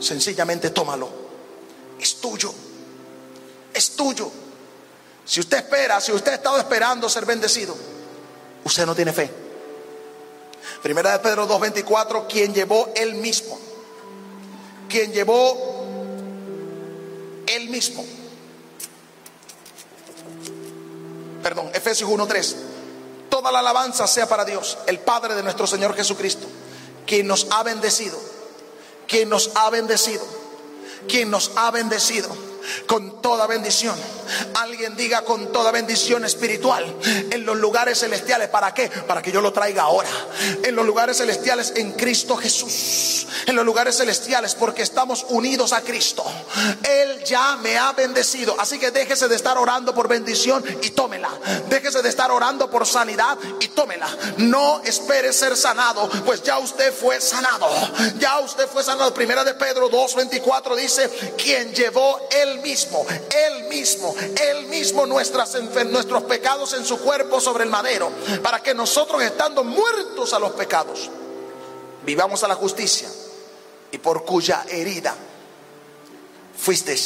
Sencillamente tómalo, es tuyo, es tuyo. Si usted espera, si usted ha estado esperando ser bendecido, usted no tiene fe. Primera de Pedro 2.24, quien llevó él mismo, quien llevó él mismo. Perdón, Efesios 1.3. Toda la alabanza sea para Dios, el Padre de nuestro Señor Jesucristo, quien nos ha bendecido, quien nos ha bendecido, quien nos ha bendecido con toda bendición. Alguien diga con toda bendición espiritual en los lugares celestiales. ¿Para qué? Para que yo lo traiga ahora. En los lugares celestiales en Cristo Jesús. En los lugares celestiales porque estamos unidos a Cristo. Él ya me ha bendecido. Así que déjese de estar orando por bendición y tómela. Déjese de estar orando por sanidad y tómela. No espere ser sanado, pues ya usted fue sanado. Ya usted fue sanado. Primera de Pedro 2:24 dice, quien llevó él mismo, él mismo, él mismo nuestras, nuestros pecados en su cuerpo sobre el madero, para que nosotros estando muertos a los pecados, vivamos a la justicia y por cuya herida fuiste,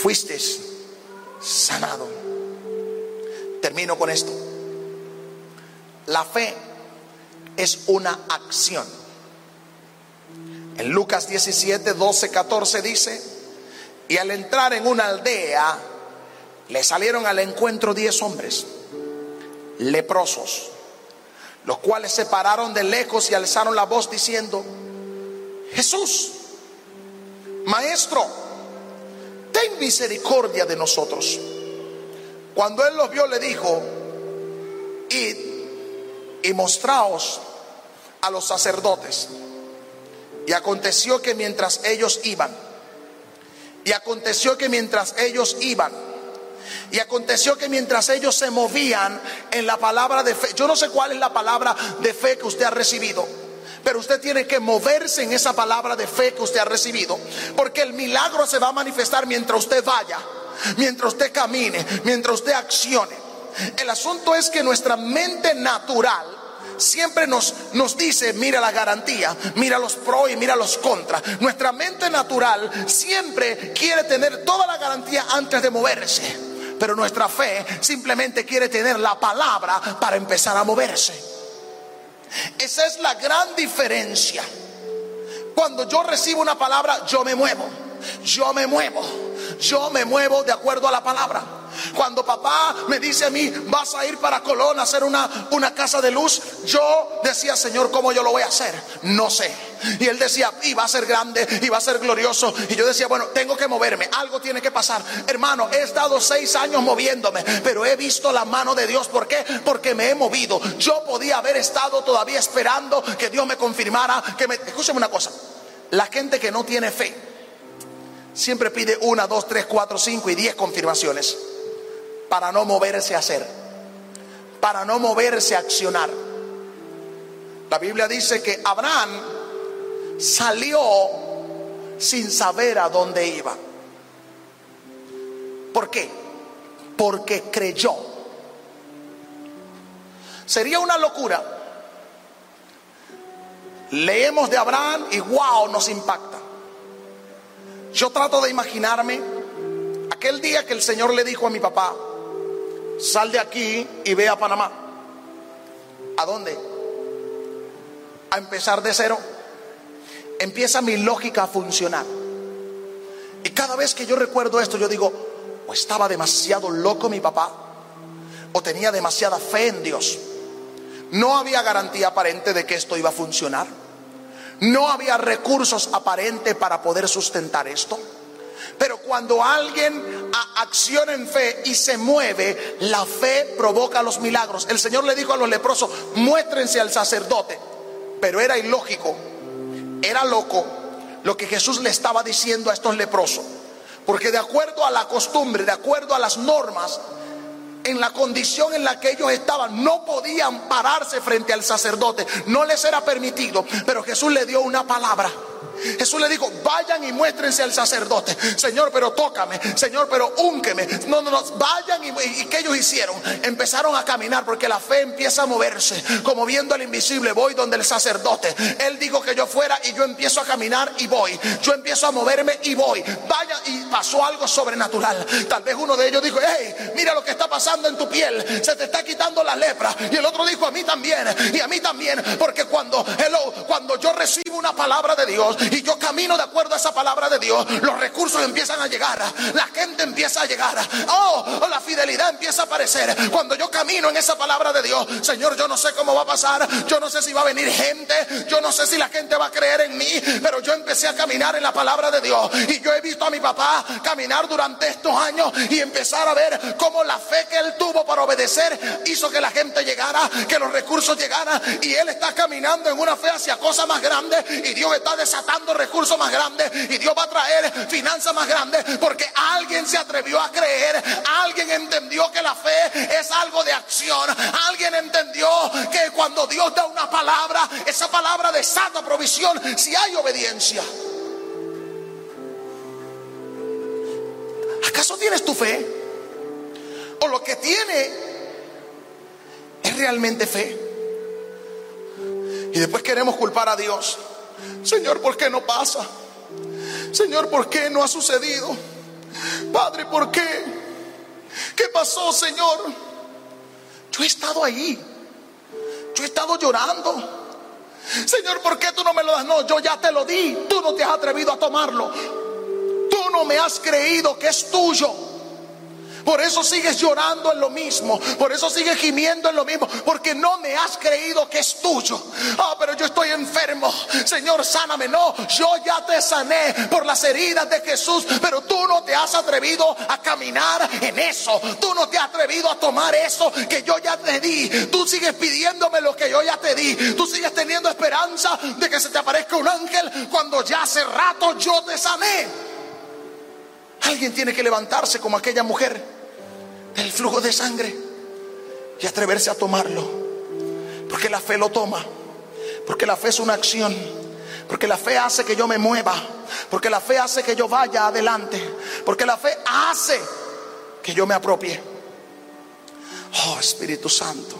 fuiste sanado. Termino con esto. La fe es una acción. En Lucas 17, 12, 14 dice, y al entrar en una aldea, le salieron al encuentro diez hombres, leprosos, los cuales se pararon de lejos y alzaron la voz diciendo, Jesús, Maestro, ten misericordia de nosotros. Cuando él los vio, le dijo, id y mostraos a los sacerdotes. Y aconteció que mientras ellos iban, y aconteció que mientras ellos iban, y aconteció que mientras ellos se movían en la palabra de fe, yo no sé cuál es la palabra de fe que usted ha recibido, pero usted tiene que moverse en esa palabra de fe que usted ha recibido, porque el milagro se va a manifestar mientras usted vaya, mientras usted camine, mientras usted accione. El asunto es que nuestra mente natural siempre nos, nos dice, mira la garantía, mira los pros y mira los contras. Nuestra mente natural siempre quiere tener toda la garantía antes de moverse. Pero nuestra fe simplemente quiere tener la palabra para empezar a moverse. Esa es la gran diferencia. Cuando yo recibo una palabra, yo me muevo. Yo me muevo. Yo me muevo de acuerdo a la palabra. Cuando papá me dice a mí, vas a ir para Colón a hacer una, una casa de luz, yo decía, Señor, ¿cómo yo lo voy a hacer? No sé. Y él decía, y va a ser grande, y va a ser glorioso. Y yo decía, bueno, tengo que moverme, algo tiene que pasar. Hermano, he estado seis años moviéndome, pero he visto la mano de Dios. ¿Por qué? Porque me he movido. Yo podía haber estado todavía esperando que Dios me confirmara, que me... Escúcheme una cosa, la gente que no tiene fe, siempre pide una, dos, tres, cuatro, cinco y diez confirmaciones para no moverse a hacer, para no moverse a accionar. La Biblia dice que Abraham salió sin saber a dónde iba. ¿Por qué? Porque creyó. Sería una locura. Leemos de Abraham y wow, nos impacta. Yo trato de imaginarme aquel día que el Señor le dijo a mi papá, sal de aquí y ve a Panamá. ¿A dónde? A empezar de cero. Empieza mi lógica a funcionar. Y cada vez que yo recuerdo esto, yo digo, o estaba demasiado loco mi papá, o tenía demasiada fe en Dios. No había garantía aparente de que esto iba a funcionar. No había recursos aparentes para poder sustentar esto. Pero cuando alguien acciona en fe y se mueve, la fe provoca los milagros. El Señor le dijo a los leprosos, muéstrense al sacerdote. Pero era ilógico, era loco lo que Jesús le estaba diciendo a estos leprosos. Porque de acuerdo a la costumbre, de acuerdo a las normas, en la condición en la que ellos estaban, no podían pararse frente al sacerdote, no les era permitido, pero Jesús le dio una palabra. Jesús le dijo, vayan y muéstrense al sacerdote. Señor, pero tócame. Señor, pero únqueme. No, no, no, vayan y, y ¿qué ellos hicieron? Empezaron a caminar porque la fe empieza a moverse. Como viendo al invisible, voy donde el sacerdote. Él dijo que yo fuera y yo empiezo a caminar y voy. Yo empiezo a moverme y voy. Vaya y pasó algo sobrenatural. Tal vez uno de ellos dijo, hey, mira lo que está pasando en tu piel. Se te está quitando la lepra. Y el otro dijo, a mí también. Y a mí también. Porque cuando, cuando yo recibo una palabra de Dios y yo camino de acuerdo a esa palabra de Dios, los recursos empiezan a llegar, la gente empieza a llegar, oh, la fidelidad empieza a aparecer. Cuando yo camino en esa palabra de Dios, Señor, yo no sé cómo va a pasar, yo no sé si va a venir gente, yo no sé si la gente va a creer en mí, pero yo empecé a caminar en la palabra de Dios. Y yo he visto a mi papá caminar durante estos años y empezar a ver cómo la fe que él tuvo para obedecer hizo que la gente llegara, que los recursos llegaran. Y él está caminando en una fe hacia cosas más grandes y Dios está desatando recursos más grandes y Dios va a traer finanzas más grandes porque alguien se atrevió a creer, alguien entendió que la fe es algo de acción, alguien entendió que cuando Dios da una palabra, esa palabra desata provisión si hay obediencia. ¿Acaso tienes tu fe? ¿O lo que tiene es realmente fe? Y después queremos culpar a Dios. Señor, ¿por qué no pasa? Señor, ¿por qué no ha sucedido? Padre, ¿por qué? ¿Qué pasó, Señor? Yo he estado ahí. Yo he estado llorando. Señor, ¿por qué tú no me lo das? No, yo ya te lo di. Tú no te has atrevido a tomarlo. Tú no me has creído que es tuyo. Por eso sigues llorando en lo mismo. Por eso sigues gimiendo en lo mismo. Porque no me has creído que es tuyo. Ah, pero yo estoy enfermo. Señor, sáname. No, yo ya te sané por las heridas de Jesús. Pero tú no te has atrevido a caminar en eso. Tú no te has atrevido a tomar eso que yo ya te di. Tú sigues pidiéndome lo que yo ya te di. Tú sigues teniendo esperanza de que se te aparezca un ángel cuando ya hace rato yo te sané. Alguien tiene que levantarse como aquella mujer del flujo de sangre y atreverse a tomarlo. Porque la fe lo toma. Porque la fe es una acción. Porque la fe hace que yo me mueva. Porque la fe hace que yo vaya adelante. Porque la fe hace que yo me apropie. Oh Espíritu Santo.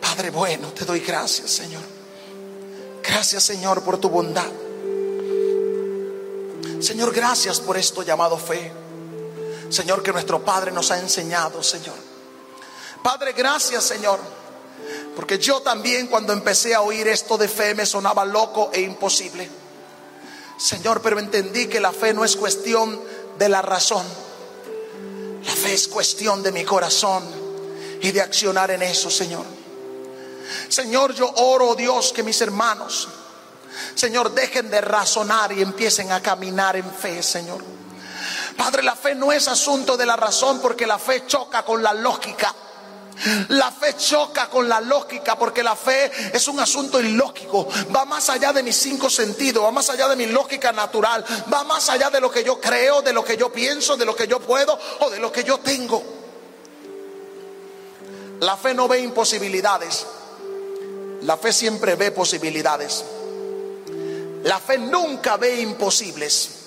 Padre bueno, te doy gracias, Señor. Gracias, Señor, por tu bondad. Señor, gracias por esto llamado fe. Señor, que nuestro Padre nos ha enseñado, Señor. Padre, gracias, Señor. Porque yo también cuando empecé a oír esto de fe me sonaba loco e imposible. Señor, pero entendí que la fe no es cuestión de la razón. La fe es cuestión de mi corazón y de accionar en eso, Señor. Señor, yo oro, Dios, que mis hermanos, Señor, dejen de razonar y empiecen a caminar en fe, Señor. Padre, la fe no es asunto de la razón porque la fe choca con la lógica. La fe choca con la lógica porque la fe es un asunto ilógico. Va más allá de mis cinco sentidos, va más allá de mi lógica natural, va más allá de lo que yo creo, de lo que yo pienso, de lo que yo puedo o de lo que yo tengo. La fe no ve imposibilidades. La fe siempre ve posibilidades. La fe nunca ve imposibles.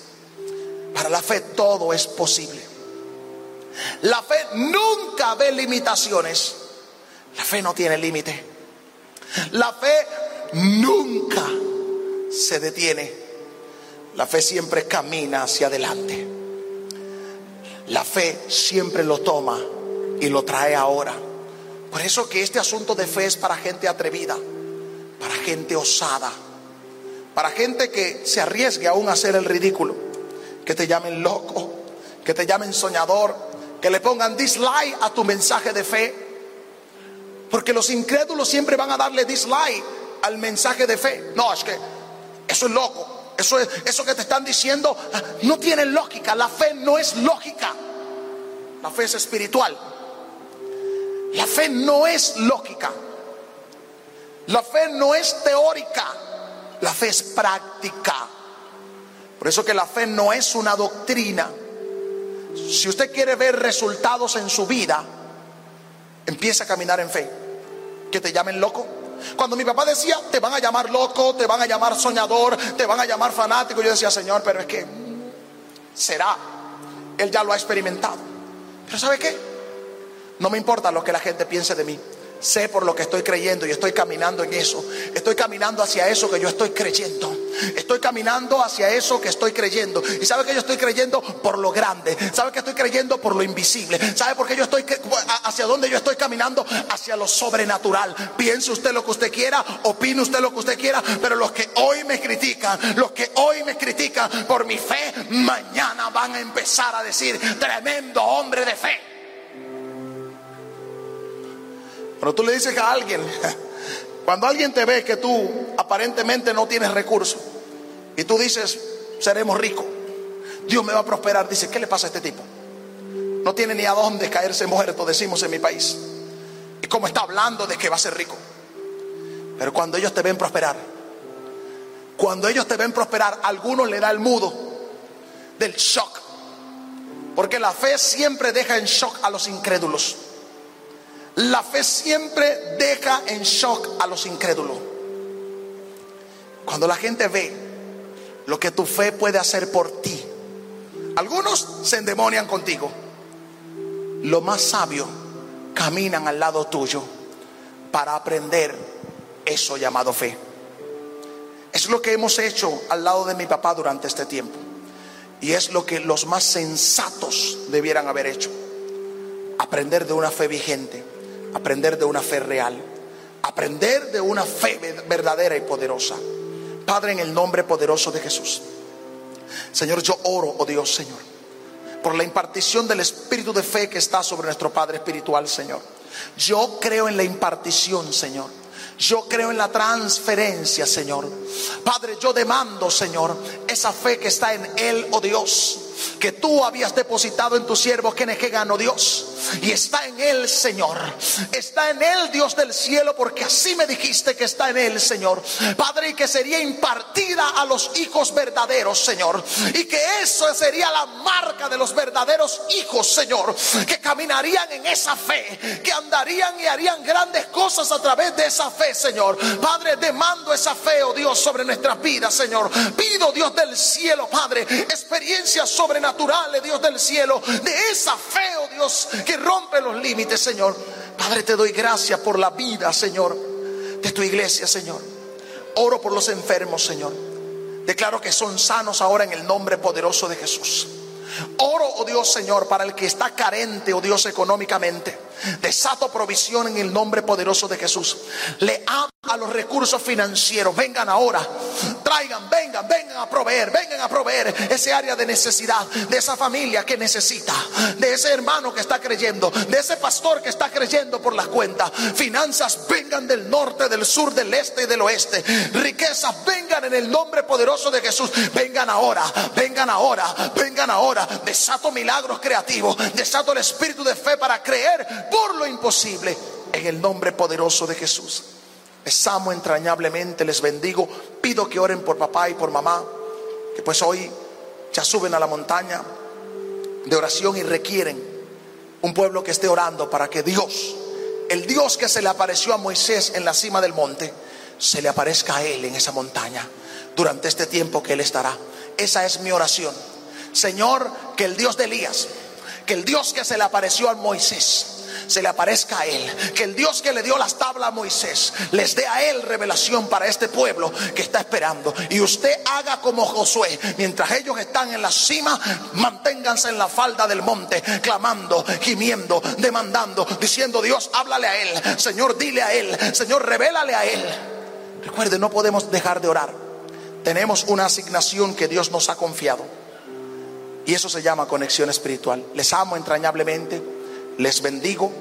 Para la fe todo es posible. La fe nunca ve limitaciones. La fe no tiene límite. La fe nunca se detiene. La fe siempre camina hacia adelante. La fe siempre lo toma y lo trae ahora. Por eso que este asunto de fe es para gente atrevida, para gente osada, para gente que se arriesgue aún a hacer el ridículo que te llamen loco, que te llamen soñador, que le pongan dislike a tu mensaje de fe. Porque los incrédulos siempre van a darle dislike al mensaje de fe. No, es que eso es loco. Eso, es, eso que te están diciendo ah, no tiene lógica. La fe no es lógica. La fe es espiritual. La fe no es lógica. La fe no es teórica. La fe es práctica. Por eso que la fe no es una doctrina. Si usted quiere ver resultados en su vida, empieza a caminar en fe. Que te llamen loco. Cuando mi papá decía, te van a llamar loco, te van a llamar soñador, te van a llamar fanático, yo decía, Señor, pero es que será. Él ya lo ha experimentado. Pero ¿sabe qué? No me importa lo que la gente piense de mí. Sé por lo que estoy creyendo y estoy caminando en eso. Estoy caminando hacia eso que yo estoy creyendo. Estoy caminando hacia eso que estoy creyendo. Y sabe que yo estoy creyendo por lo grande. Sabe que estoy creyendo por lo invisible. Sabe por qué yo estoy hacia dónde yo estoy caminando hacia lo sobrenatural. Piense usted lo que usted quiera, opine usted lo que usted quiera, pero los que hoy me critican, los que hoy me critican por mi fe, mañana van a empezar a decir, tremendo hombre de fe. Pero tú le dices a alguien, [laughs] cuando alguien te ve que tú aparentemente no tienes recursos y tú dices, seremos ricos, Dios me va a prosperar, dice, ¿qué le pasa a este tipo? No tiene ni a dónde caerse muerto, decimos en mi país. Y como está hablando de que va a ser rico. Pero cuando ellos te ven prosperar, cuando ellos te ven prosperar, a algunos le da el mudo del shock. Porque la fe siempre deja en shock a los incrédulos. La fe siempre deja en shock a los incrédulos. Cuando la gente ve lo que tu fe puede hacer por ti, algunos se endemonian contigo. Lo más sabio caminan al lado tuyo para aprender eso llamado fe. Es lo que hemos hecho al lado de mi papá durante este tiempo. Y es lo que los más sensatos debieran haber hecho. Aprender de una fe vigente aprender de una fe real, aprender de una fe verdadera y poderosa. Padre, en el nombre poderoso de Jesús. Señor, yo oro, oh Dios, Señor, por la impartición del espíritu de fe que está sobre nuestro Padre Espiritual, Señor. Yo creo en la impartición, Señor. Yo creo en la transferencia, Señor. Padre, yo demando, Señor, esa fe que está en Él, oh Dios que tú habías depositado en tu siervo que ganó Dios. Y está en él, Señor. Está en él, Dios del cielo, porque así me dijiste que está en él, Señor. Padre, y que sería impartida a los hijos verdaderos, Señor. Y que eso sería la marca de los verdaderos hijos, Señor. Que caminarían en esa fe, que andarían y harían grandes cosas a través de esa fe, Señor. Padre, demando esa fe, oh Dios, sobre nuestras vidas, Señor. Pido, Dios del cielo, Padre, experiencias sobrenaturales, Dios del cielo, de esa fe, oh Dios, que rompe los límites, Señor. Padre, te doy gracias por la vida, Señor, de tu iglesia, Señor. Oro por los enfermos, Señor. Declaro que son sanos ahora en el nombre poderoso de Jesús. Oro, oh Dios Señor, para el que está carente, oh Dios, económicamente. Desato provisión en el nombre poderoso de Jesús. Le hablo a los recursos financieros. Vengan ahora. Traigan, vengan, vengan a proveer. Vengan a proveer ese área de necesidad. De esa familia que necesita. De ese hermano que está creyendo. De ese pastor que está creyendo por las cuentas. Finanzas vengan del norte, del sur, del este y del oeste. Riquezas vengan en el nombre poderoso de Jesús. Vengan ahora. Vengan ahora. Vengan ahora. Desato milagros creativos. Desato el espíritu de fe para creer por lo imposible en el nombre poderoso de Jesús. Les amo entrañablemente, les bendigo. Pido que oren por papá y por mamá, que pues hoy ya suben a la montaña de oración y requieren un pueblo que esté orando para que Dios, el Dios que se le apareció a Moisés en la cima del monte, se le aparezca a él en esa montaña durante este tiempo que él estará. Esa es mi oración. Señor, que el Dios de Elías, que el Dios que se le apareció a Moisés, se le aparezca a él. Que el Dios que le dio las tablas a Moisés les dé a él revelación para este pueblo que está esperando. Y usted haga como Josué. Mientras ellos están en la cima, manténganse en la falda del monte, clamando, gimiendo, demandando, diciendo, Dios, háblale a él. Señor, dile a él. Señor, revélale a él. Recuerde, no podemos dejar de orar. Tenemos una asignación que Dios nos ha confiado. Y eso se llama conexión espiritual. Les amo entrañablemente les bendigo.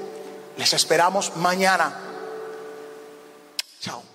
Les esperamos mañana. Chao.